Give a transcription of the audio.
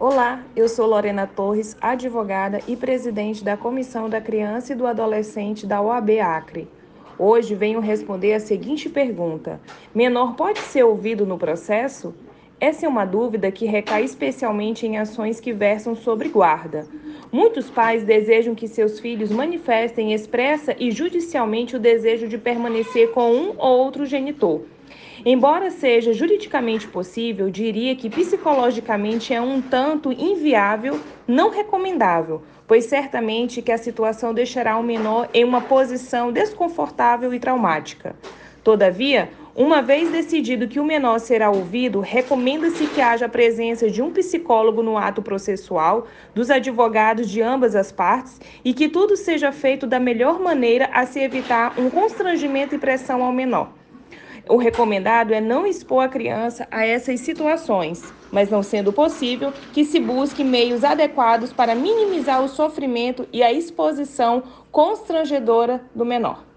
Olá, eu sou Lorena Torres, advogada e presidente da Comissão da Criança e do Adolescente da OAB Acre. Hoje venho responder a seguinte pergunta: Menor pode ser ouvido no processo? Essa é uma dúvida que recai especialmente em ações que versam sobre guarda. Muitos pais desejam que seus filhos manifestem expressa e judicialmente o desejo de permanecer com um ou outro genitor. Embora seja juridicamente possível, diria que psicologicamente é um tanto inviável, não recomendável, pois certamente que a situação deixará o menor em uma posição desconfortável e traumática. Todavia, uma vez decidido que o menor será ouvido, recomenda-se que haja a presença de um psicólogo no ato processual, dos advogados de ambas as partes e que tudo seja feito da melhor maneira a se evitar um constrangimento e pressão ao menor. O recomendado é não expor a criança a essas situações, mas não sendo possível, que se busque meios adequados para minimizar o sofrimento e a exposição constrangedora do menor.